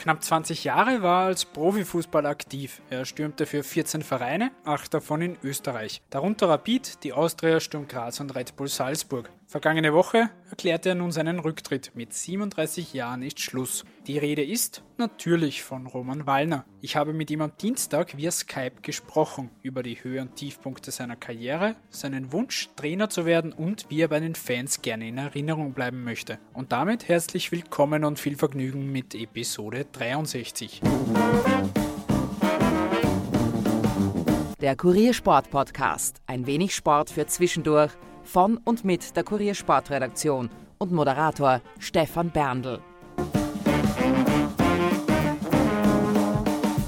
Knapp 20 Jahre war er als Profifußballer aktiv. Er stürmte für 14 Vereine, acht davon in Österreich. Darunter Rapid, die Austria, Sturm Graz und Red Bull Salzburg. Vergangene Woche erklärte er nun seinen Rücktritt. Mit 37 Jahren ist Schluss. Die Rede ist natürlich von Roman Wallner. Ich habe mit ihm am Dienstag via Skype gesprochen über die Höhe und Tiefpunkte seiner Karriere, seinen Wunsch, Trainer zu werden und wie er bei den Fans gerne in Erinnerung bleiben möchte. Und damit herzlich willkommen und viel Vergnügen mit Episode 63. Der Kuriersport Podcast. Ein wenig Sport für zwischendurch von und mit der Kuriersportredaktion und Moderator Stefan Berndl.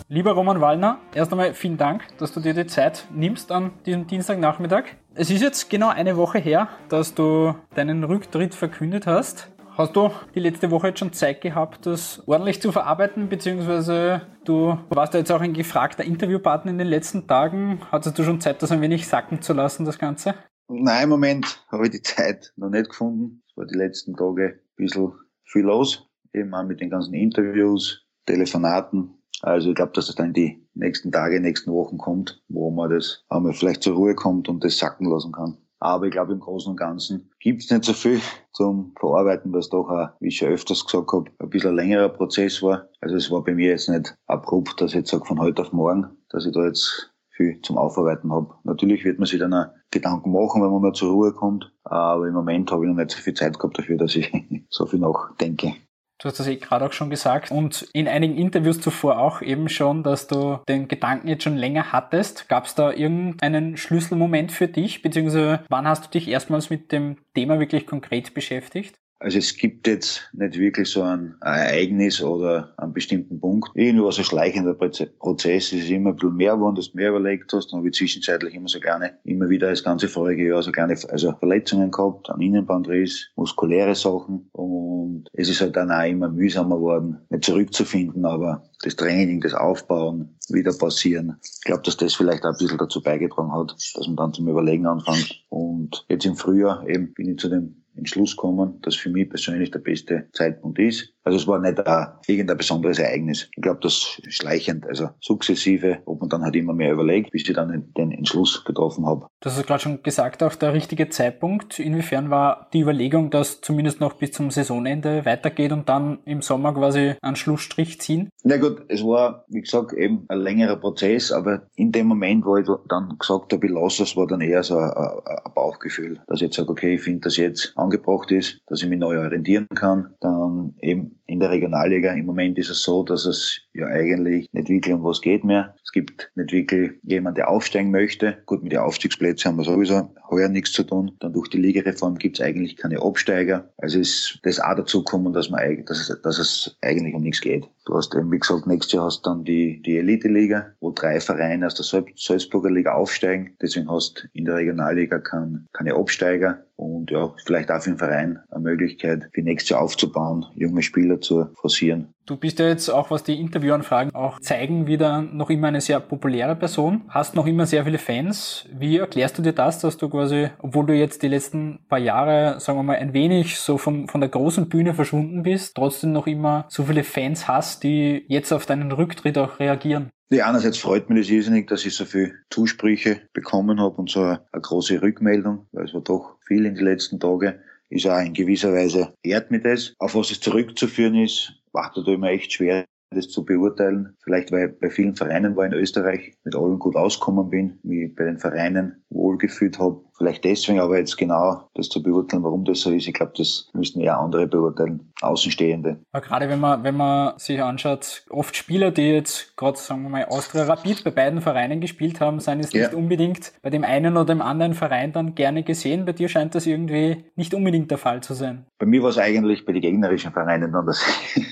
Lieber Roman Wallner, erst einmal vielen Dank, dass du dir die Zeit nimmst an diesem Dienstagnachmittag. Es ist jetzt genau eine Woche her, dass du deinen Rücktritt verkündet hast. Hast du die letzte Woche jetzt schon Zeit gehabt, das ordentlich zu verarbeiten, beziehungsweise du warst ja jetzt auch ein gefragter Interviewpartner in den letzten Tagen. Hattest du schon Zeit, das ein wenig sacken zu lassen, das Ganze? Nein, im Moment habe ich die Zeit noch nicht gefunden. Es war die letzten Tage ein bisschen viel los. Eben auch mit den ganzen Interviews, Telefonaten. Also ich glaube, dass es dann die nächsten Tage, nächsten Wochen kommt, wo man das einmal vielleicht zur Ruhe kommt und das sacken lassen kann. Aber ich glaube, im Großen und Ganzen gibt es nicht so viel zum Verarbeiten, was doch auch, wie ich schon öfters gesagt habe, ein bisschen ein längerer Prozess war. Also es war bei mir jetzt nicht abrupt, dass ich jetzt sage, von heute auf morgen, dass ich da jetzt viel zum Aufarbeiten habe. Natürlich wird man sich dann auch Gedanken machen, wenn man mal zur Ruhe kommt, aber im Moment habe ich noch nicht so viel Zeit gehabt dafür, dass ich so viel nachdenke. Du hast das eh gerade auch schon gesagt und in einigen Interviews zuvor auch eben schon, dass du den Gedanken jetzt schon länger hattest. Gab es da irgendeinen Schlüsselmoment für dich, beziehungsweise wann hast du dich erstmals mit dem Thema wirklich konkret beschäftigt? Also es gibt jetzt nicht wirklich so ein Ereignis oder einen bestimmten Punkt. Irgendwo so schleichender Prozess. Es ist immer ein bisschen mehr geworden, dass du mehr überlegt hast. Dann habe ich zwischenzeitlich immer so gerne, immer wieder das ganze vorige Jahr so gerne also Verletzungen gehabt, an Innenbandriss, muskuläre Sachen. Und es ist halt dann auch immer mühsamer geworden, nicht zurückzufinden, aber das Training, das Aufbauen, wieder passieren. Ich glaube, dass das vielleicht auch ein bisschen dazu beigetragen hat, dass man dann zum Überlegen anfängt. Und jetzt im Frühjahr eben bin ich zu dem Entschluss kommen, dass für mich persönlich der beste Zeitpunkt ist. Also es war nicht ein, irgendein besonderes Ereignis. Ich glaube, das schleichend, also sukzessive, ob man dann halt immer mehr überlegt, bis ich dann den Entschluss getroffen habe. Du hast gerade schon gesagt, auch der richtige Zeitpunkt. Inwiefern war die Überlegung, dass zumindest noch bis zum Saisonende weitergeht und dann im Sommer quasi einen Schlussstrich ziehen? Na gut, es war, wie gesagt, eben ein längerer Prozess, aber in dem Moment, wo ich dann gesagt habe, ich lasse es, war dann eher so ein, ein Bauchgefühl, dass ich jetzt sage, okay, ich finde das jetzt angebracht ist, dass ich mich neu orientieren kann. Dann eben in der Regionalliga. Im Moment ist es so, dass es ja eigentlich nicht wirklich um was geht mehr. Es gibt nicht wirklich jemand, der aufsteigen möchte. Gut, mit den Aufstiegsplätzen haben wir sowieso heuer nichts zu tun. Dann durch die Ligareform gibt es eigentlich keine Absteiger. Also ist das auch dazu gekommen, dass, man, dass, es, dass es eigentlich um nichts geht. Du hast eben, wie gesagt, nächstes Jahr hast dann die, die Elite-Liga, wo drei Vereine aus der Salzburger Liga aufsteigen. Deswegen hast in der Regionalliga kein, keine Absteiger und ja, vielleicht auch für den Verein eine Möglichkeit, für nächstes Jahr aufzubauen, junge Spieler zu forcieren. Du bist ja jetzt auch, was die Interviewanfragen auch zeigen, wieder noch immer eine sehr populäre Person, hast noch immer sehr viele Fans. Wie erklärst du dir das, dass du quasi, obwohl du jetzt die letzten paar Jahre, sagen wir mal, ein wenig so vom, von der großen Bühne verschwunden bist, trotzdem noch immer so viele Fans hast, die jetzt auf deinen Rücktritt auch reagieren? Ja, einerseits freut mich das irrsinnig, dass ich so viele Zusprüche bekommen habe und so eine, eine große Rückmeldung, weil es war doch viel in den letzten Tagen ist auch in gewisser Weise ehrt mich das. Auf was es zurückzuführen ist, macht natürlich immer echt schwer, das zu beurteilen. Vielleicht, weil ich bei vielen Vereinen war in Österreich, mit allen gut auskommen bin, mich bei den Vereinen wohlgefühlt habe. Vielleicht deswegen, aber jetzt genau das zu beurteilen, warum das so ist, ich glaube, das müssen eher andere beurteilen, Außenstehende. Aber gerade wenn man, wenn man sich anschaut, oft Spieler, die jetzt gerade, sagen wir mal, Austria Rapid bei beiden Vereinen gespielt haben, sind jetzt nicht ja. unbedingt bei dem einen oder dem anderen Verein dann gerne gesehen. Bei dir scheint das irgendwie nicht unbedingt der Fall zu sein. Bei mir war es eigentlich bei den gegnerischen Vereinen dann, dass ich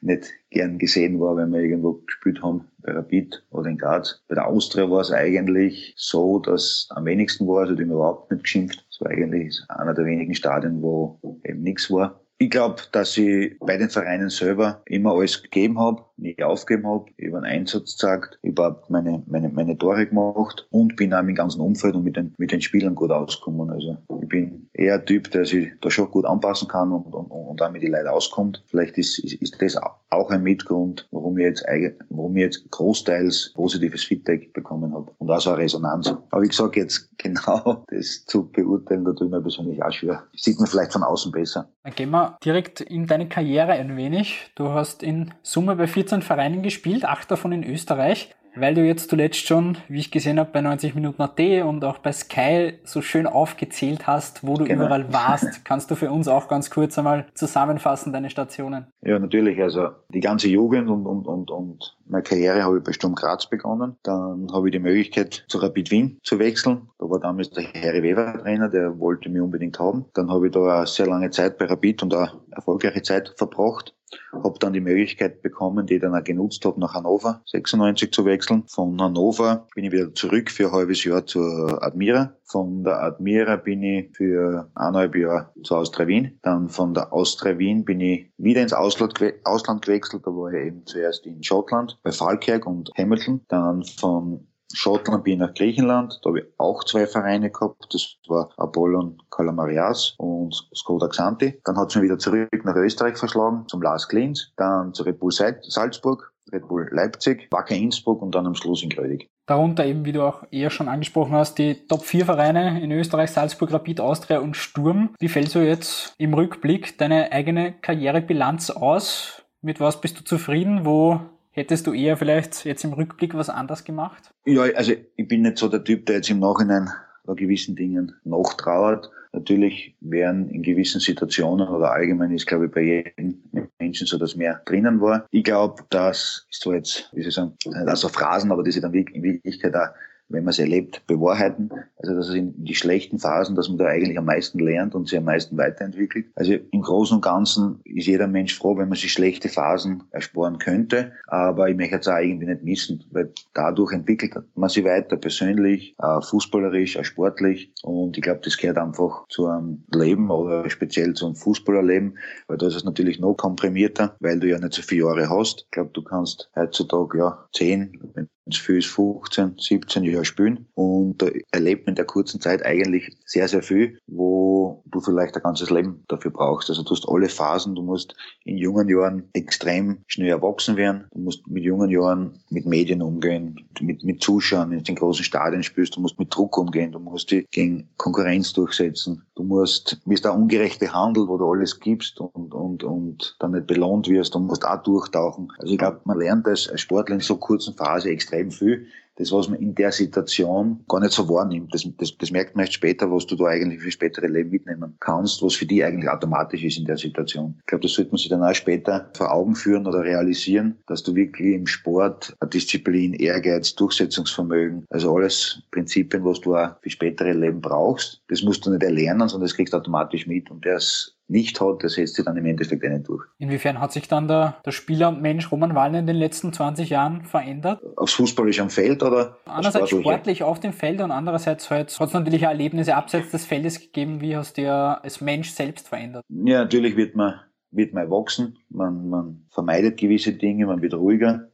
nicht gern gesehen war, wenn wir irgendwo gespielt haben bei Rapid oder in Graz. Bei der Austria war es eigentlich so, dass am wenigsten war, also die haben überhaupt nicht geschimpft. Es war eigentlich einer der wenigen Stadien, wo eben nichts war. Ich glaube, dass ich bei den Vereinen selber immer alles gegeben habe, nie aufgegeben habe, über einen Einsatz gezeigt, überhaupt meine, meine, meine Tore gemacht und bin auch im ganzen Umfeld und mit den, mit den Spielern gut ausgekommen. Also ich bin eher ein Typ, der sich da schon gut anpassen kann und, und, und auch mit den Leuten auskommt. Vielleicht ist, ist, ist das auch ein Mitgrund, warum ich jetzt, warum ich jetzt großteils positives Feedback bekommen habe und auch so eine Resonanz. Aber ich sage jetzt genau das zu beurteilen, da ich mir persönlich auch schwer. Sieht man vielleicht von außen besser. Dann gehen wir direkt in deine Karriere ein wenig. Du hast in Summe bei 14 Vereinen gespielt, acht davon in Österreich. Weil du jetzt zuletzt schon, wie ich gesehen habe, bei 90 Minuten AT und auch bei Sky so schön aufgezählt hast, wo du genau. überall warst, kannst du für uns auch ganz kurz einmal zusammenfassen, deine Stationen? Ja, natürlich. Also die ganze Jugend und, und, und, und meine Karriere habe ich bei Sturm Graz begonnen. Dann habe ich die Möglichkeit, zu Rapid Wien zu wechseln. Da war damals der Harry Weber Trainer, der wollte mich unbedingt haben. Dann habe ich da eine sehr lange Zeit bei Rapid und auch erfolgreiche Zeit verbracht. Habe dann die Möglichkeit bekommen, die ich dann auch genutzt habe, nach Hannover 96 zu wechseln. Von Hannover bin ich wieder zurück für ein halbes Jahr zur Admira. Von der Admira bin ich für eineinhalb Jahre zu Austria Wien. Dann von der Austria Wien bin ich wieder ins Ausland, Ausland gewechselt. Da war ich eben zuerst in Schottland bei Falkirk und Hamilton. Dann von Schottland bin ich nach Griechenland. Da habe ich auch zwei Vereine gehabt. Das war Apollon Kalamarias und Skoda Xanti. Dann hat es mich wieder zurück nach Österreich verschlagen, zum Lars Klins, dann zu Red Bull Salzburg, Red Bull Leipzig, Wacker Innsbruck und dann am Schluss in Grödig. Darunter eben, wie du auch eher schon angesprochen hast, die Top 4 Vereine in Österreich, Salzburg, Rapid, Austria und Sturm. Wie fällt so jetzt im Rückblick deine eigene Karrierebilanz aus? Mit was bist du zufrieden? Wo Hättest du eher vielleicht jetzt im Rückblick was anders gemacht? Ja, also ich bin nicht so der Typ, der jetzt im Nachhinein bei gewissen Dingen nachtrauert. Natürlich wären in gewissen Situationen oder allgemein ist, glaube ich, bei jedem Menschen so, dass mehr drinnen war. Ich glaube, das ist so jetzt, wie soll ich sagen, also Phrasen, aber das ist dann in Wirklichkeit auch wenn man es erlebt, bewahrheiten. Also dass es in die schlechten Phasen, dass man da eigentlich am meisten lernt und sich am meisten weiterentwickelt. Also im Großen und Ganzen ist jeder Mensch froh, wenn man sich schlechte Phasen ersparen könnte. Aber ich möchte es auch irgendwie nicht missen, weil dadurch entwickelt man sich weiter persönlich, auch fußballerisch, auch sportlich. Und ich glaube, das gehört einfach zu einem Leben oder speziell zu einem Fußballerleben, weil da ist es natürlich noch komprimierter, weil du ja nicht so viele Jahre hast. Ich glaube, du kannst heutzutage ja zehn, wenn ist 15, 17 Jahre spielen. Und da erlebt man in der kurzen Zeit eigentlich sehr, sehr viel, wo du vielleicht ein ganzes Leben dafür brauchst. Also du hast alle Phasen, du musst in jungen Jahren extrem schnell erwachsen werden, du musst mit jungen Jahren mit Medien umgehen, mit, mit Zuschauern, in großen Stadien spielst, du musst mit Druck umgehen, du musst dich gegen Konkurrenz durchsetzen, du musst, bist der ungerechte Handel, wo du alles gibst und, und, und dann nicht belohnt wirst, du musst auch durchtauchen. Also ich glaube, man lernt als Sportler in so kurzen Phase extrem extrem viel. Das, was man in der Situation gar nicht so wahrnimmt, das, das, das merkt man erst später, was du da eigentlich für spätere Leben mitnehmen kannst, was für die eigentlich automatisch ist in der Situation. Ich glaube, das sollte man sich dann auch später vor Augen führen oder realisieren, dass du wirklich im Sport Disziplin, Ehrgeiz, Durchsetzungsvermögen, also alles Prinzipien, was du auch für spätere Leben brauchst, das musst du nicht erlernen, sondern das kriegst du automatisch mit und das nicht hat, das setzt sich dann im Endeffekt einen durch. Inwiefern hat sich dann der, der Spieler und Mensch Roman Wallner in den letzten 20 Jahren verändert? Aufs Fußballische am Feld oder? Einerseits sportlich auf dem Feld und andererseits halt, hat es natürlich auch Erlebnisse abseits des Feldes gegeben. Wie hast du dir als Mensch selbst verändert? Ja, natürlich wird man wird man erwachsen, man, man vermeidet gewisse Dinge, man wird ruhiger,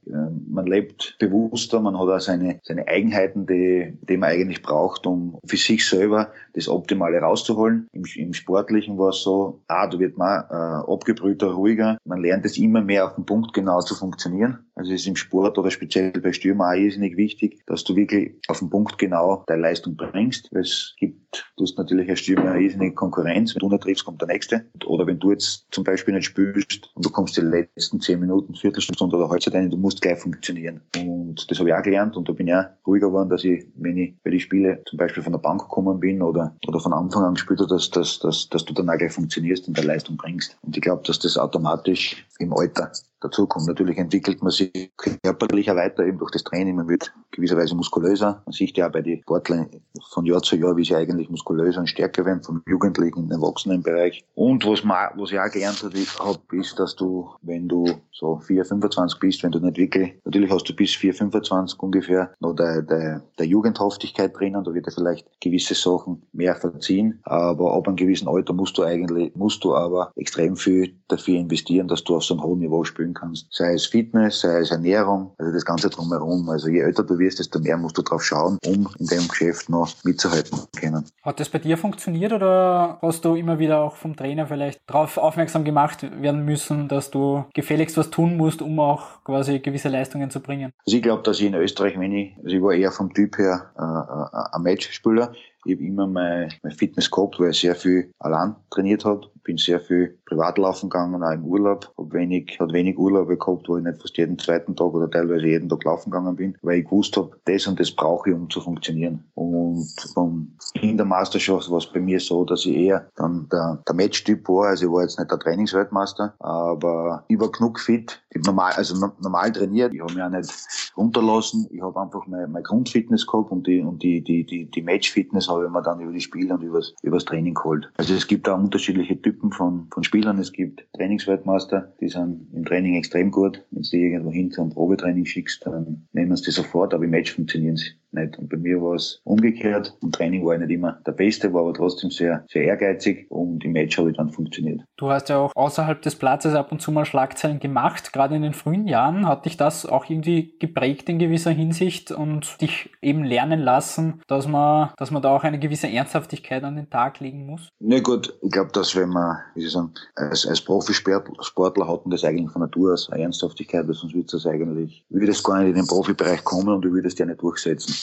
man lebt bewusster, man hat auch seine, seine Eigenheiten, die, die man eigentlich braucht, um für sich selber das Optimale rauszuholen. Im, im Sportlichen war es so, ah, da wird man äh, abgebrühter, ruhiger, man lernt es immer mehr auf den Punkt genau zu funktionieren. Also es ist im Sport oder speziell bei Stürmer auch irrsinnig wichtig, dass du wirklich auf den Punkt genau deine Leistung bringst. Es gibt, du hast natürlich als Stürmer eine irrsinnige Konkurrenz. Wenn du nicht triffst, kommt der Nächste. Oder wenn du jetzt zum Beispiel nicht spielst und du kommst die letzten zehn Minuten, Viertelstunde oder Halbzeit rein, du musst gleich funktionieren. Und das habe ich auch gelernt und da bin ich auch ruhiger geworden, dass ich, wenn ich bei den Spielen zum Beispiel von der Bank gekommen bin oder, oder von Anfang an gespielt habe, dass, dass, dass, dass du dann auch gleich funktionierst und deine Leistung bringst. Und ich glaube, dass das automatisch im Alter dazu kommt. Natürlich entwickelt man sich körperlicher weiter, eben durch das Training. Man wird gewisserweise muskulöser. Man sieht ja auch bei den Sportlern von Jahr zu Jahr, wie sie eigentlich muskulöser und stärker werden, vom Jugendlichen in den Erwachsenenbereich. Und was, man, was ich auch gelernt habe, ist, dass du, wenn du so 4, 25 bist, wenn du nicht wirklich, natürlich hast du bis 4, 25 ungefähr noch der, der, der Jugendhaftigkeit drinnen, da wird dir vielleicht gewisse Sachen mehr verziehen, aber ab einem gewissen Alter musst du eigentlich, musst du aber extrem viel dafür investieren, dass du auf so einem hohen Niveau spielen erfüllen kannst. Sei es Fitness, sei es Ernährung, also das Ganze drumherum. Also je älter du wirst, desto mehr musst du drauf schauen, um in dem Geschäft noch mitzuhalten können. Hat das bei dir funktioniert oder hast du immer wieder auch vom Trainer vielleicht darauf aufmerksam gemacht werden müssen, dass du gefälligst was tun musst, um auch quasi gewisse Leistungen zu bringen? Also ich glaube, dass ich in Österreich, wenn ich, also ich war eher vom Typ her äh, äh ein Matchspieler. Ich habe immer mein, mein Fitness gehabt, weil ich sehr viel allein trainiert habe. Bin sehr viel privat laufen gegangen, auch im Urlaub. Hab wenig, hat wenig Urlaub gehabt, wo ich nicht fast jeden zweiten Tag oder teilweise jeden Tag laufen gegangen bin, weil ich gewusst habe, das und das brauche ich, um zu funktionieren. Und vom, in der Meisterschaft war es bei mir so, dass ich eher dann der, der Matchtyp war. Also ich war jetzt nicht der Trainingsweltmeister, aber ich war genug fit. Normal, also normal trainiert. Ich habe mich auch nicht runterlassen. Ich habe einfach meine, meine Grundfitness gehabt und die, und die, die, die, die Matchfitness habe ich mir dann über die Spiele und übers, übers Training geholt. Also es gibt da unterschiedliche Typen von, von Spielern. Es gibt Trainingsweltmeister, die sind im Training extrem gut. Wenn du die irgendwo hin zum Probetraining schickst, dann nehmen sie die sofort, aber im Match funktionieren sie nicht. Und bei mir war es umgekehrt. Im Training war ich nicht immer der Beste, war aber trotzdem sehr, sehr ehrgeizig und im Match habe ich dann funktioniert. Du hast ja auch außerhalb des Platzes ab und zu mal Schlagzeilen gemacht. Gerade in den frühen Jahren hat dich das auch irgendwie geprägt in gewisser Hinsicht und dich eben lernen lassen, dass man, dass man da auch eine gewisse Ernsthaftigkeit an den Tag legen muss? Na nee, gut, ich glaube, dass wenn man, wie Sie sagen, als, als Profisportler hat man das eigentlich von Natur aus eine Ernsthaftigkeit, weil sonst würde das eigentlich, würde das gar nicht in den Profibereich kommen und ich würde es ja nicht durchsetzen.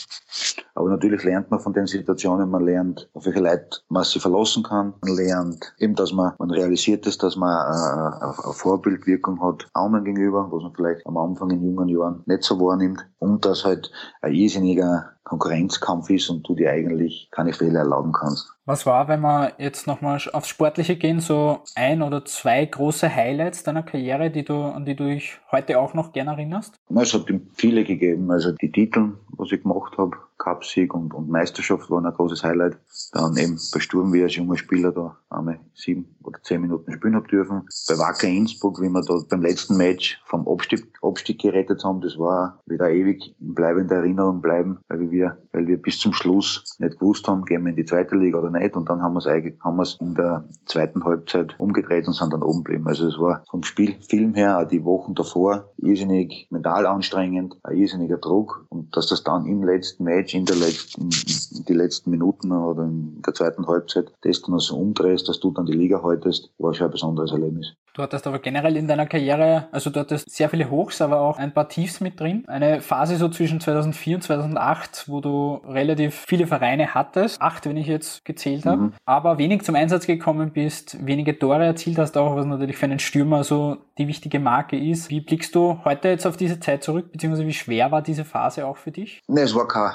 Aber natürlich lernt man von den Situationen, man lernt, auf welche Leute man sich verlassen kann, man lernt eben, dass man, man realisiert ist, dass man äh, eine Vorbildwirkung hat anderen gegenüber, was man vielleicht am Anfang in jungen Jahren nicht so wahrnimmt. Und dass halt ein irrsinniger Konkurrenzkampf ist und du dir eigentlich keine Fehler erlauben kannst. Was war, wenn wir jetzt nochmal aufs Sportliche gehen, so ein oder zwei große Highlights deiner Karriere, die du, an die du dich heute auch noch gerne erinnerst? Es hat viele gegeben. Also die Titel, was ich gemacht habe, Cupsieg und, und Meisterschaft waren ein großes Highlight. Dann eben bei Sturm, wie als junger Spieler da einmal sieben oder zehn Minuten spielen habe dürfen. Bei Wacker Innsbruck, wie wir da beim letzten Match vom Abstieg, Abstieg gerettet haben, das war wieder ewig in bleibender Erinnerung bleiben, weil wir, weil wir bis zum Schluss nicht gewusst haben, gehen wir in die zweite Liga oder nicht. Und dann haben wir es haben wir es in der zweiten Halbzeit umgedreht und sind dann oben geblieben. Also es war vom Spielfilm her, auch die Wochen davor, irrsinnig mental anstrengend, ein irrsinniger Druck. Und dass das dann im letzten Match, in der letzten, in die letzten Minuten oder in der zweiten Halbzeit, das dann so umdrehst, dass du dann die Liga haltest, war schon ein besonderes Erlebnis. Du hattest aber generell in deiner Karriere, also du hattest sehr viele Hochs, aber auch ein paar Tiefs mit drin. Eine Phase so zwischen 2004 und 2008, wo du relativ viele Vereine hattest. Acht, wenn ich jetzt gezählt habe. Mhm. Aber wenig zum Einsatz gekommen bist, wenige Tore erzielt hast auch, was natürlich für einen Stürmer so die wichtige Marke ist. Wie blickst du heute jetzt auf diese Zeit zurück, beziehungsweise wie schwer war diese Phase auch für dich? Nee, es war keine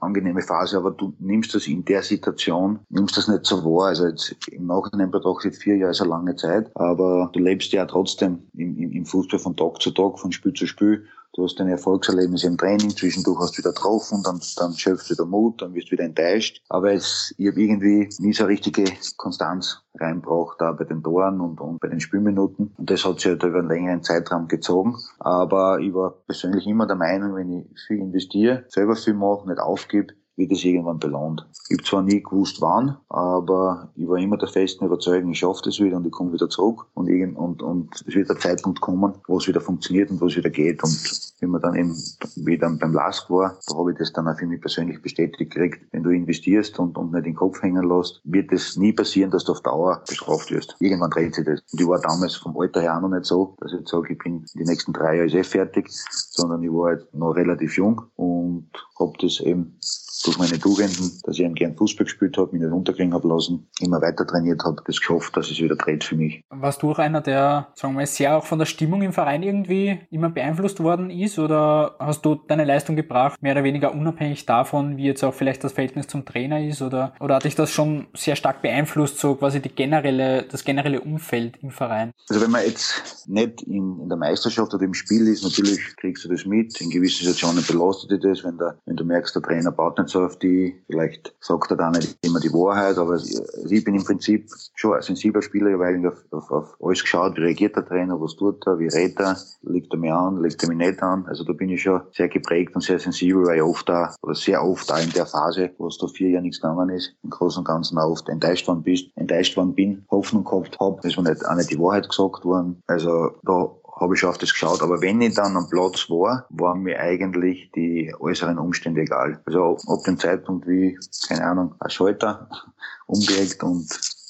angenehme Phase, aber du nimmst das in der Situation, nimmst das nicht so wahr. Also jetzt im Nachhinein betrachtet vier Jahre ist eine lange Zeit, aber du lebst ja trotzdem im, im Fußball von Tag zu Tag, von Spiel zu Spiel Du hast deine Erfolgserlebnisse im Training, zwischendurch hast du wieder getroffen, dann, dann schöpfst du wieder Mut, dann wirst du wieder enttäuscht. Aber es, ich habe irgendwie nie so richtige Konstanz reinbracht, da bei den Toren und, und bei den Spielminuten. Und das hat sich halt über einen längeren Zeitraum gezogen. Aber ich war persönlich immer der Meinung, wenn ich viel investiere, selber viel mache, nicht aufgebe, wird es irgendwann belohnt. Ich habe zwar nie gewusst, wann, aber ich war immer der festen Überzeugung, ich schaffe das wieder und ich komme wieder zurück und, irgend, und, und es wird der Zeitpunkt kommen, wo es wieder funktioniert und wo es wieder geht. Und wenn man dann eben wieder beim LASK war, da habe ich das dann auch für mich persönlich bestätigt gekriegt. Wenn du investierst und, und nicht den Kopf hängen lässt, wird es nie passieren, dass du auf Dauer bestraft wirst. Irgendwann dreht sich das. Und ich war damals vom Alter her auch noch nicht so, dass ich jetzt sage, ich bin die nächsten drei Jahre eh fertig, sondern ich war halt noch relativ jung und habe das eben durch meine Tugenden, dass ich eben gern Fußball gespielt habe, mich nicht unterkriegen habe lassen, immer weiter trainiert habe, das geschafft, dass es wieder dreht für mich. Warst du auch einer, der, sagen wir mal, sehr auch von der Stimmung im Verein irgendwie immer beeinflusst worden ist oder hast du deine Leistung gebracht, mehr oder weniger unabhängig davon, wie jetzt auch vielleicht das Verhältnis zum Trainer ist oder, oder hat dich das schon sehr stark beeinflusst, so quasi die generelle, das generelle Umfeld im Verein? Also wenn man jetzt nicht in, in der Meisterschaft oder im Spiel ist, natürlich kriegst du das mit, in gewissen Situationen belastet dich das, wenn, der, wenn du merkst, der Trainer baut nicht so auf die, vielleicht sagt er da nicht immer die Wahrheit, aber ich bin im Prinzip schon ein sensibler Spieler, ich habe eigentlich auf, auf, auf alles geschaut, wie reagiert der Trainer, was tut er, wie redet er, legt er mich an, legt er mich nicht an. Also da bin ich schon sehr geprägt und sehr sensibel, weil ich oft da, oder sehr oft da in der Phase, wo es da vier Jahre nichts gegangen ist, im Großen und Ganzen auch oft enttäuscht worden bist, enttäuscht worden bin, Hoffnung gehabt habe, ist mir nicht, auch nicht die Wahrheit gesagt worden. Also da habe ich schon auf das geschaut. Aber wenn ich dann am Platz war, waren mir eigentlich die äußeren Umstände egal. Also ab dem Zeitpunkt, wie, keine Ahnung, ein Schalter umgelegt und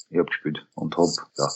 ich habe gespielt und habe, ja,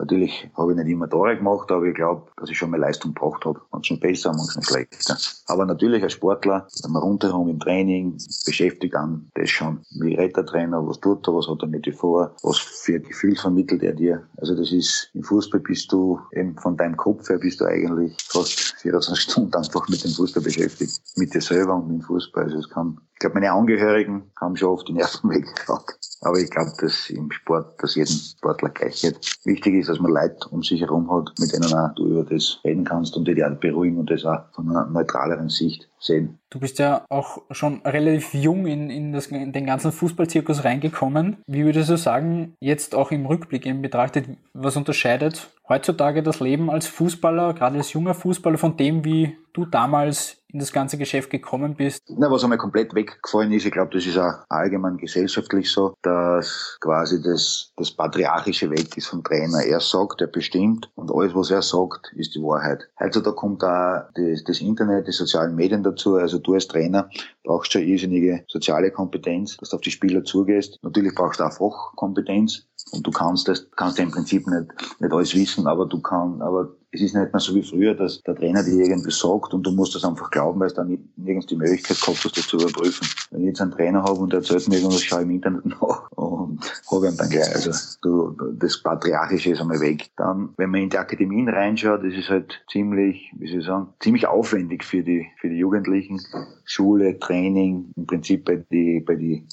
Natürlich habe ich nicht immer Tore gemacht, aber ich glaube, dass ich schon mal Leistung gebracht habe. Manchmal besser, manchmal schlechter. Aber natürlich als Sportler, wenn man rundherum im Training beschäftigt an das schon. Wie redet der Trainer, was tut er, was hat er mit dir vor, was für ein Gefühl vermittelt er dir. Also das ist, im Fußball bist du eben von deinem Kopf her bist du eigentlich fast 24 Stunden einfach mit dem Fußball beschäftigt. Mit dir selber und mit dem Fußball. Also es kann, ich glaube, meine Angehörigen haben schon oft die Nerven weggehauen. Aber ich glaube, dass im Sport, dass jedem Sportler gleich wird. Wichtig ist, dass man Leute um sich herum hat, mit denen auch du über das reden kannst und die dich beruhigen und das auch von einer neutraleren Sicht sehen. Du bist ja auch schon relativ jung in, in, das, in den ganzen Fußballzirkus reingekommen. Wie würdest du sagen, jetzt auch im Rückblick eben betrachtet, was unterscheidet heutzutage das Leben als Fußballer, gerade als junger Fußballer, von dem, wie du damals in das ganze Geschäft gekommen bist? Na, was einmal komplett weggefallen ist, ich glaube, das ist auch allgemein gesellschaftlich so, dass quasi das, das Patriarchische weg ist vom Trainer. Er sagt, er bestimmt und alles, was er sagt, ist die Wahrheit. Heutzutage kommt auch das, das Internet, die sozialen Medien dazu. Also du als Trainer brauchst schon irrsinnige soziale Kompetenz, dass du auf die Spieler zugehst. Natürlich brauchst du auch Fachkompetenz und du kannst das, kannst ja im Prinzip nicht, nicht alles wissen, aber du kannst, aber es ist nicht mehr so wie früher, dass der Trainer dir irgendwie sagt und du musst das einfach glauben, weil es dann nirgends die Möglichkeit gehabt hast, das zu überprüfen. Wenn ich jetzt einen Trainer habe und der erzählt mir irgendwas, schaue ich im Internet nach und habe ihn dann gleich. Also du, das Patriarchische ist einmal weg. Dann, wenn man in die Akademien reinschaut, ist halt ziemlich, wie soll ich sagen, ziemlich aufwendig für die, für die Jugendlichen. Schule, Training, im Prinzip bei die, bei die,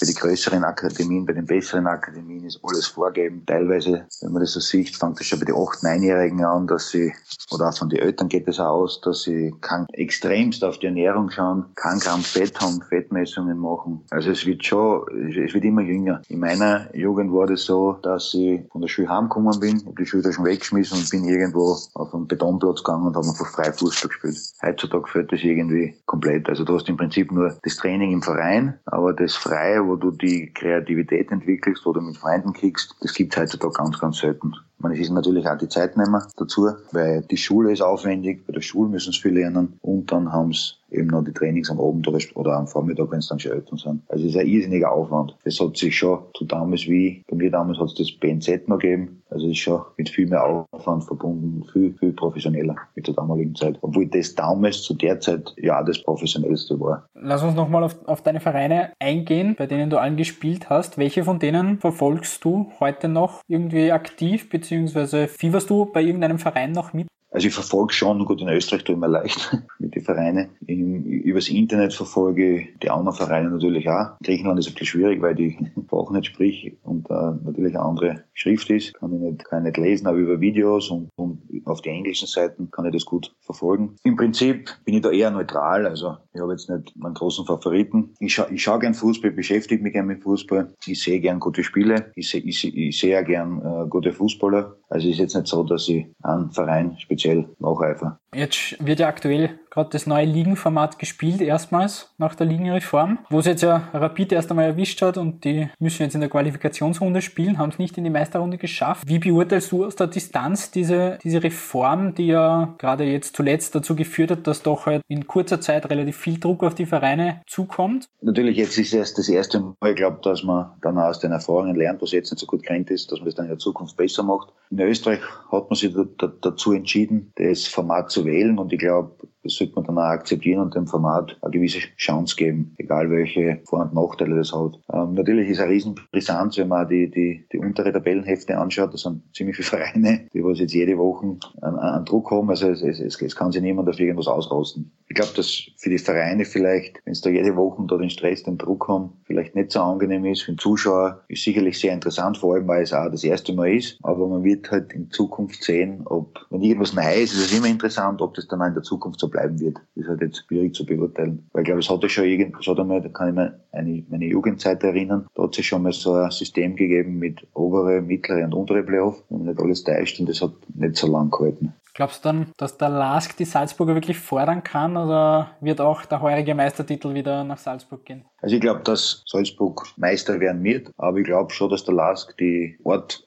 bei die größeren Akademien, bei den besseren Akademien ist alles vorgeben. Teilweise, wenn man das so sieht, fängt das schon bei den 8-, 9-Jährigen an, dass sie, oder auch von den Eltern geht es aus, dass sie kann extremst auf die Ernährung schauen, kein Gramm Fett haben, Fettmessungen machen. Also es wird schon, es wird immer jünger. In meiner Jugend war das so, dass ich von der Schule heimgekommen bin, habe die Schule schon weggeschmissen und bin irgendwo auf einen Betonplatz gegangen und habe einfach frei Fußball gespielt. Heutzutage fällt das irgendwie komplett. Also du hast im Prinzip nur das Training im Verein, aber das Freie, wo du die Kreativität entwickelst, wo du mit Freunden kickst, das gibt es heutzutage ganz, ganz selten. Man, es ist natürlich auch die Zeitnehmer dazu, weil die Schule ist aufwendig, bei der Schule müssen sie viel lernen und dann haben sie eben noch die Trainings am Abend oder, am Vormittag, wenn es dann schon Eltern sind. Also es ist ein irrsinniger Aufwand. Das hat sich schon zu damals wie, bei mir damals hat es das BNZ noch gegeben. Also es ist schon mit viel mehr Aufwand verbunden, viel, viel professioneller mit der damaligen Zeit. Obwohl das damals zu der Zeit ja das professionellste war. Lass uns nochmal auf, auf deine Vereine eingehen, bei denen du allen gespielt hast. Welche von denen verfolgst du heute noch irgendwie aktiv, beziehungsweise fieberst du bei irgendeinem Verein noch mit? Also ich verfolge schon, gut in Österreich tue ich mir leicht mit den Vereinen. Im, übers Internet verfolge die anderen Vereine natürlich auch. Griechenland ist ein bisschen schwierig, weil die Sprache nicht spricht und äh, natürlich eine andere Schrift ist. Kann ich nicht, kann ich nicht lesen, aber über Videos und, und auf die englischen Seiten kann ich das gut verfolgen. Im Prinzip bin ich da eher neutral, also ich habe jetzt nicht meinen großen Favoriten. Ich, scha ich schaue gern Fußball, beschäftige mich gern mit Fußball. Ich sehe gern gute Spiele. Ich sehe ich, ich seh gern äh, gute Fußballer. Also ist jetzt nicht so, dass ich einen Verein speziell nacheifere. Jetzt wird ja aktuell gerade das neue Ligenformat gespielt, erstmals nach der Ligenreform, wo es jetzt ja Rapid erst einmal erwischt hat und die müssen jetzt in der Qualifikationsrunde spielen, haben es nicht in die Meisterrunde geschafft. Wie beurteilst du aus der Distanz diese, diese Reform, die ja gerade jetzt zuletzt dazu geführt hat, dass doch halt in kurzer Zeit relativ viel Druck auf die Vereine zukommt? Natürlich, jetzt ist es das erste Mal, ich glaube, dass man dann aus den Erfahrungen lernt, was jetzt nicht so gut kennt ist, dass man das dann in der Zukunft besser macht. In Österreich hat man sich dazu entschieden, das Format zu wählen. Und ich glaube, das sollte man dann auch akzeptieren und dem Format eine gewisse Chance geben, egal welche Vor- und Nachteile das hat. Ähm, natürlich ist eine riesen Brisanz, wenn man die, die, die untere Tabellenhefte anschaut. Das sind ziemlich viele Vereine, die was jetzt jede Woche einen, einen Druck haben. Also es, es, es, es kann sich niemand auf irgendwas ausrasten. Ich glaube, dass für die Vereine vielleicht, wenn es da jede Woche da den Stress, den Druck haben, vielleicht nicht so angenehm ist. Für den Zuschauer ist sicherlich sehr interessant, vor allem weil es auch das erste Mal ist. Aber man wird halt in Zukunft sehen, ob, wenn irgendwas neu ist, ist es immer interessant, ob das dann auch in der Zukunft so bleiben wird. Das ist halt jetzt schwierig zu beurteilen. Weil ich glaube, es hatte schon irgend, es einmal, da kann ich mir eine, meine Jugendzeit erinnern, da hat es schon mal so ein System gegeben mit obere, mittlere und untere Playoff, wenn nicht alles täuscht und das hat nicht so lang gehalten. Glaubst du dann, dass der Lask die Salzburger wirklich fordern kann oder wird auch der heurige Meistertitel wieder nach Salzburg gehen? Also ich glaube, dass Salzburg Meister werden wird, aber ich glaube schon, dass der Lask die Art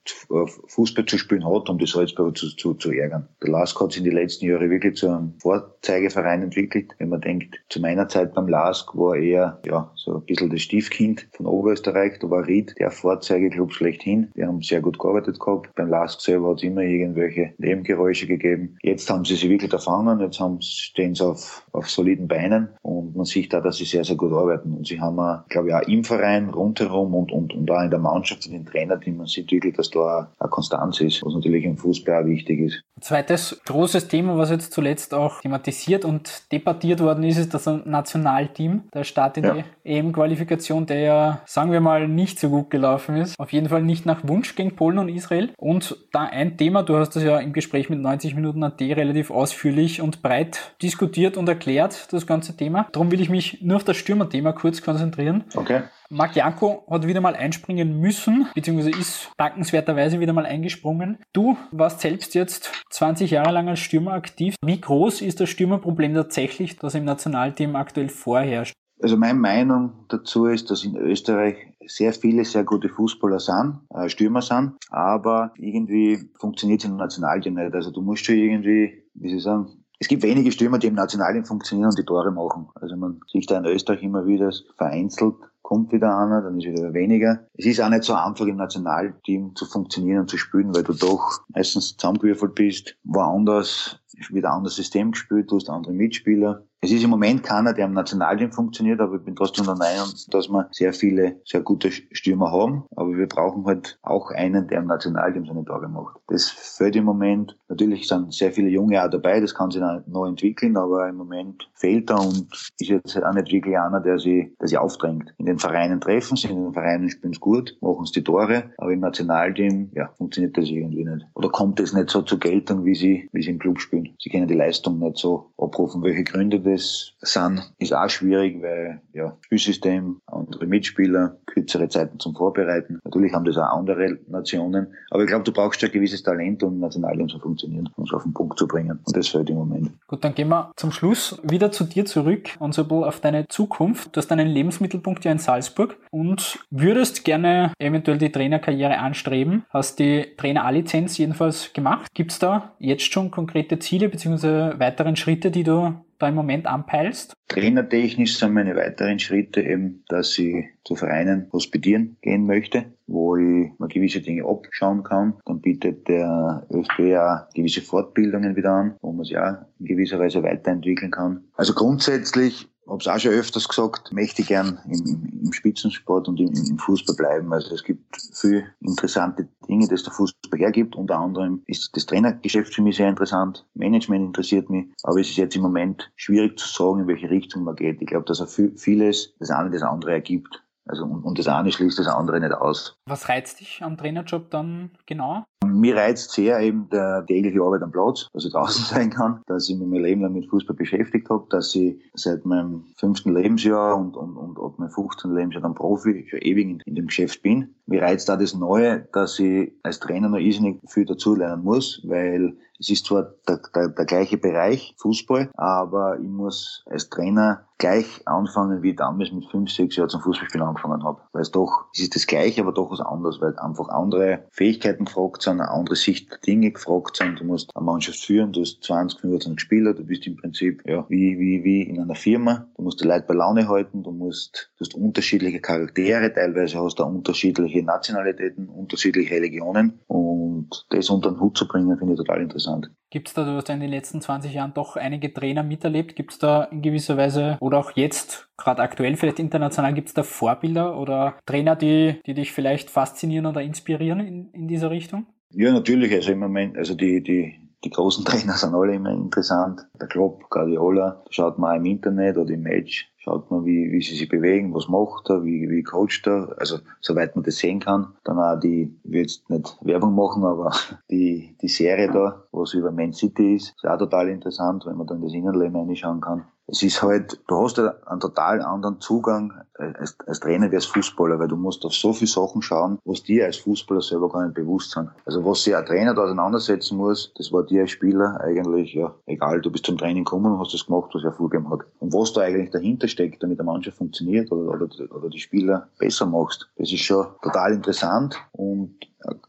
Fußball zu spielen hat, um die Salzburger zu, zu, zu ärgern. Der Lask hat sich in den letzten Jahren wirklich zu einem Vorzeigeverein entwickelt. Wenn man denkt, zu meiner Zeit beim Lask war er ja so ein bisschen das Stiefkind von Oberösterreich. Da war Ried der Vorzeigeklub schlechthin. Die haben sehr gut gearbeitet gehabt. Beim Lask selber hat es immer irgendwelche Nebengeräusche gegeben. Jetzt haben sie sich wirklich erfangen. Jetzt haben, stehen sie auf, auf soliden Beinen und man sieht da, dass sie sehr, sehr gut arbeiten. Und sie haben, glaube ich, auch im Verein rundherum und, und, und auch in der Mannschaft, in den Trainerteam, man sieht wirklich, dass da eine Konstanz ist, was natürlich im Fußball auch wichtig ist. Zweites großes Thema, was jetzt zuletzt auch thematisiert und debattiert worden ist, ist das Nationalteam. Der Start in ja. die EM-Qualifikation, der ja, sagen wir mal, nicht so gut gelaufen ist. Auf jeden Fall nicht nach Wunsch gegen Polen und Israel. Und da ein Thema, du hast das ja im Gespräch mit 90 Minuten AT relativ ausführlich und breit diskutiert und erklärt, das ganze Thema. Darum will ich mich nur auf das Stürmerthema kurz konzentrieren. Okay. Marc Janko hat wieder mal einspringen müssen, beziehungsweise ist dankenswerterweise wieder mal eingesprungen. Du warst selbst jetzt 20 Jahre lang als Stürmer aktiv. Wie groß ist das Stürmerproblem tatsächlich, das im Nationalteam aktuell vorherrscht? Also meine Meinung dazu ist, dass in Österreich sehr viele sehr gute Fußballer sind, äh, Stürmer sind, aber irgendwie funktioniert es im Nationalteam nicht. Also du musst schon irgendwie, wie sie sagen, es gibt wenige Stürmer, die im Nationalteam funktionieren und die Tore machen. Also man sieht da in Österreich immer wieder vereinzelt kommt wieder einer, dann ist wieder weniger. Es ist auch nicht so einfach im Nationalteam zu funktionieren und zu spielen, weil du doch meistens zusammengewürfelt bist, woanders wird ein anderes System gespielt, du hast andere Mitspieler. Es ist im Moment keiner, der im Nationalteam funktioniert, aber ich bin trotzdem der Meinung, dass wir sehr viele, sehr gute Stürmer haben. Aber wir brauchen halt auch einen, der im Nationalteam seine Tore macht. Das fällt im Moment. Natürlich sind sehr viele Junge auch dabei, das kann sich noch entwickeln, aber im Moment fehlt er und ist jetzt auch nicht wirklich einer, der sich, der sich aufdrängt. In den Vereinen treffen sie, in den Vereinen spielen sie gut, machen sie die Tore, aber im Nationalteam, ja, funktioniert das irgendwie nicht. Oder kommt es nicht so zur Geltung, wie sie, wie sie im Club spielen. Sie können die Leistung nicht so abrufen. Welche Gründe das sind, ist auch schwierig, weil ja, Spielsystem, andere Mitspieler, kürzere Zeiten zum Vorbereiten. Natürlich haben das auch andere Nationen. Aber ich glaube, du brauchst ein gewisses Talent, um Nationalteam zu funktionieren, um es auf den Punkt zu bringen. Und das fällt im Moment. Gut, dann gehen wir zum Schluss wieder zu dir zurück und so auf deine Zukunft. Du hast deinen Lebensmittelpunkt ja in Salzburg und würdest gerne eventuell die Trainerkarriere anstreben. Hast die Trainer A-Lizenz jedenfalls gemacht. Gibt es da jetzt schon konkrete Ziele bzw. weiteren Schritte, die du da im Moment anpeilst? Trainertechnisch sind meine weiteren Schritte eben, dass ich zu Vereinen hospitieren gehen möchte, wo ich mal gewisse Dinge abschauen kann. Dann bietet der ÖFB ja gewisse Fortbildungen wieder an, wo man sich auch in gewisser Weise weiterentwickeln kann. Also grundsätzlich habe es auch schon öfters gesagt, möchte gern im, im Spitzensport und im, im, Fußball bleiben. Also es gibt viele interessante Dinge, das der Fußball hergibt. Unter anderem ist das Trainergeschäft für mich sehr interessant. Management interessiert mich. Aber es ist jetzt im Moment schwierig zu sagen, in welche Richtung man geht. Ich glaube, dass er vieles das eine das andere ergibt. Also und, und das eine schließt das andere nicht aus. Was reizt dich am Trainerjob dann genau? Mir reizt sehr eben der tägliche Arbeit am Platz, dass ich draußen sein kann, dass ich mich mein Leben lang mit Fußball beschäftigt habe, dass ich seit meinem fünften Lebensjahr und, und, und ab meinem 15. Lebensjahr dann Profi schon ewig in, in dem Geschäft bin. Mir reizt da das Neue, dass ich als Trainer noch irrsinnig viel dazulernen muss, weil es ist zwar der, der, der gleiche Bereich, Fußball, aber ich muss als Trainer gleich anfangen, wie ich damals mit fünf, sechs Jahren zum Fußballspielen angefangen habe. Weil es doch, es ist das Gleiche, aber doch was anderes, weil einfach andere Fähigkeiten gefragt sind, eine andere Sicht der Dinge gefragt sind. Du musst eine Mannschaft führen, du hast 20, 25 Spieler, du bist im Prinzip, ja, wie, wie, wie in einer Firma. Du musst die Leute bei Laune halten, du musst, du hast unterschiedliche Charaktere, teilweise hast du unterschiedliche Nationalitäten, unterschiedliche Religionen und das unter den Hut zu bringen, finde ich total interessant. Gibt es da, du hast ja in den letzten 20 Jahren doch einige Trainer miterlebt, gibt es da in gewisser Weise oder auch jetzt, gerade aktuell vielleicht international, gibt es da Vorbilder oder Trainer, die, die dich vielleicht faszinieren oder inspirieren in, in dieser Richtung? Ja, natürlich. Also im Moment, also die, die, die großen Trainer sind alle immer interessant. Der Klopp, Guardiola, schaut man auch im Internet oder im Match schaut man, wie, wie sie sich bewegen, was macht er, wie, wie coacht er, also soweit man das sehen kann. Dann auch die, ich will jetzt nicht Werbung machen, aber die, die Serie da, was über Man City ist, ist auch total interessant, wenn man dann das Innenleben reinschauen kann es ist halt, du hast ja einen total anderen Zugang als, als Trainer wie als Fußballer, weil du musst auf so viele Sachen schauen, was dir als Fußballer selber gar nicht bewusst sind. Also was sich ein Trainer da auseinandersetzen muss, das war dir als Spieler eigentlich, ja, egal, du bist zum Training gekommen und hast das gemacht, was er vorgegeben hat. Und was da eigentlich dahinter steckt, damit der Mannschaft funktioniert oder, oder, oder die Spieler besser machst. Das ist schon total interessant und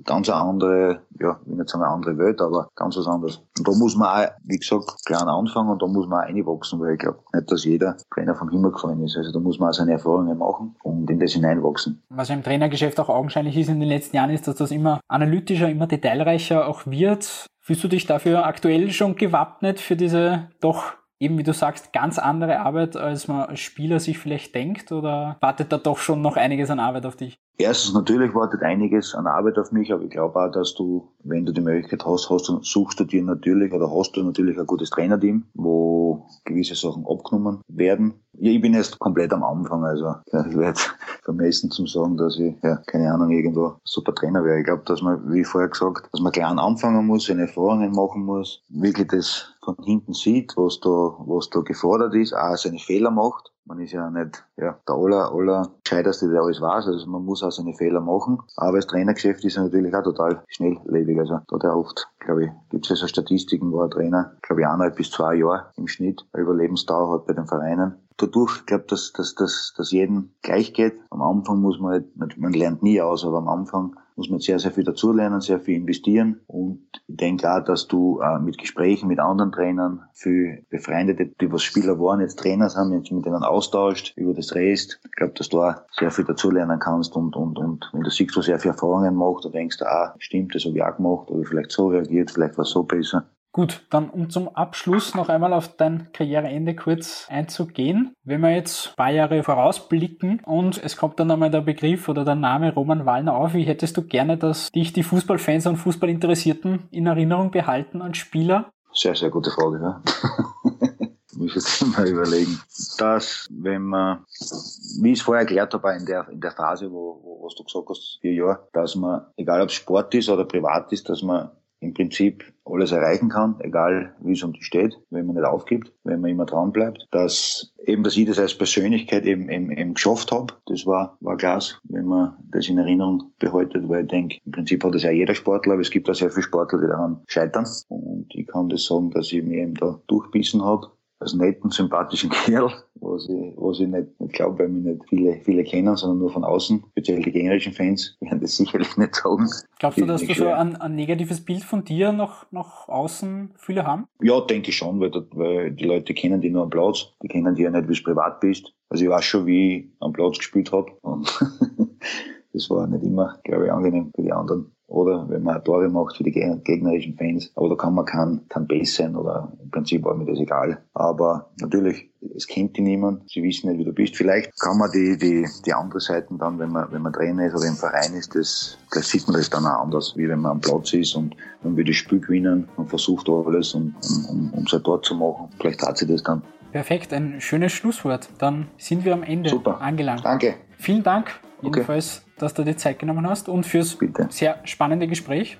ganz eine andere, ja, ich will nicht sagen eine andere Welt, aber ganz was anderes. Und da muss man auch, wie gesagt, klein anfangen und da muss man auch reinwachsen, weil ich glaube nicht, dass jeder Trainer vom Himmel gefallen ist. Also da muss man auch seine Erfahrungen machen und in das hineinwachsen. Was im Trainergeschäft auch augenscheinlich ist in den letzten Jahren, ist, dass das immer analytischer, immer detailreicher auch wird. Fühlst du dich dafür aktuell schon gewappnet für diese doch eben wie du sagst, ganz andere Arbeit, als man als Spieler sich vielleicht denkt? Oder wartet da doch schon noch einiges an Arbeit auf dich? Erstens, natürlich wartet einiges an Arbeit auf mich, aber ich glaube auch, dass du, wenn du die Möglichkeit hast, hast suchst du dir natürlich oder hast du natürlich ein gutes Trainerteam, wo gewisse Sachen abgenommen werden. Ja, ich bin erst komplett am Anfang, also ich werde vermessen zum sagen, dass ich, ja, keine Ahnung, irgendwo super Trainer wäre. Ich glaube, dass man, wie vorher gesagt, dass man klein anfangen muss, seine Erfahrungen machen muss, wirklich das von hinten sieht, was da, was da gefordert ist, auch seine Fehler macht man ist ja nicht ja, der aller, aller Gescheiterste, der alles weiß. Also man muss auch seine Fehler machen. Aber das Trainergeschäft ist natürlich auch total schnelllebig. Also da der oft, glaube ich, gibt es ja so Statistiken, wo ein Trainer, glaube ich, eineinhalb bis zwei Jahre im Schnitt Überlebensdauer hat bei den Vereinen dadurch, ich glaube, dass, dass, dass, dass jedem gleich geht. Am Anfang muss man halt, man lernt nie aus, aber am Anfang muss man sehr, sehr viel dazulernen, sehr viel investieren. Und ich denke auch, dass du äh, mit Gesprächen mit anderen Trainern, für Befreundete, die was Spieler waren, jetzt Trainer sind, jetzt mit denen austauscht, über das Rest. Ich glaube, dass du auch sehr viel dazulernen kannst und, und, und wenn du siehst, was er für Erfahrungen macht, dann denkst du, ah, stimmt, das habe ich auch gemacht, oder vielleicht so reagiert, vielleicht war es so besser. Gut, dann um zum Abschluss noch einmal auf dein Karriereende kurz einzugehen. Wenn wir jetzt ein paar Jahre vorausblicken und es kommt dann einmal der Begriff oder der Name Roman Wallner auf, wie hättest du gerne, dass dich die Fußballfans und Fußballinteressierten in Erinnerung behalten als Spieler? Sehr, sehr gute Frage, ja. muss jetzt mal überlegen. Dass, wenn man, wie ich es vorher erklärt habe, in der, in der Phase, wo, wo was du gesagt hast, vier Jahre, dass man, egal ob es Sport ist oder privat ist, dass man im Prinzip alles erreichen kann, egal wie es um die steht, wenn man nicht aufgibt, wenn man immer dran bleibt. Dass eben, dass ich das als Persönlichkeit eben, eben, eben geschafft habe, das war, war klasse, wenn man das in Erinnerung behaltet, weil ich denke, im Prinzip hat das ja jeder Sportler, aber es gibt auch sehr viele Sportler, die daran scheitern. Und ich kann das sagen, dass ich mir eben da durchbissen habe als netten, sympathischen Kerl, was ich, was ich nicht, nicht glaube, weil mich nicht viele, viele kennen, sondern nur von außen. Speziell die gegnerischen Fans werden das sicherlich nicht sagen. Glaubst du, dass du so ein, ein, negatives Bild von dir noch nach außen viele haben? Ja, denke ich schon, weil, weil die Leute kennen dich nur am Platz. Die kennen dich ja nicht, wie du privat bist. Also ich weiß schon, wie ich am Platz gespielt habe. Und das war nicht immer, glaube ich, angenehm für die anderen oder wenn man Tore macht für die gegnerischen Fans. Aber da kann man kein, kein Bass sein oder im Prinzip war mir das egal. Aber natürlich, es kennt die niemand, sie wissen nicht, wie du bist. Vielleicht kann man die, die, die andere Seiten dann, wenn man, wenn man Trainer ist oder im Verein ist, das, vielleicht sieht man das dann auch anders, wie wenn man am Platz ist und man will das Spiel gewinnen und versucht alles, um, um, um sein Tor zu machen. Vielleicht hat sie das dann. Perfekt, ein schönes Schlusswort. Dann sind wir am Ende Super. angelangt. Danke. Vielen Dank jedenfalls, okay. dass du dir Zeit genommen hast und fürs Bitte. sehr spannende Gespräch.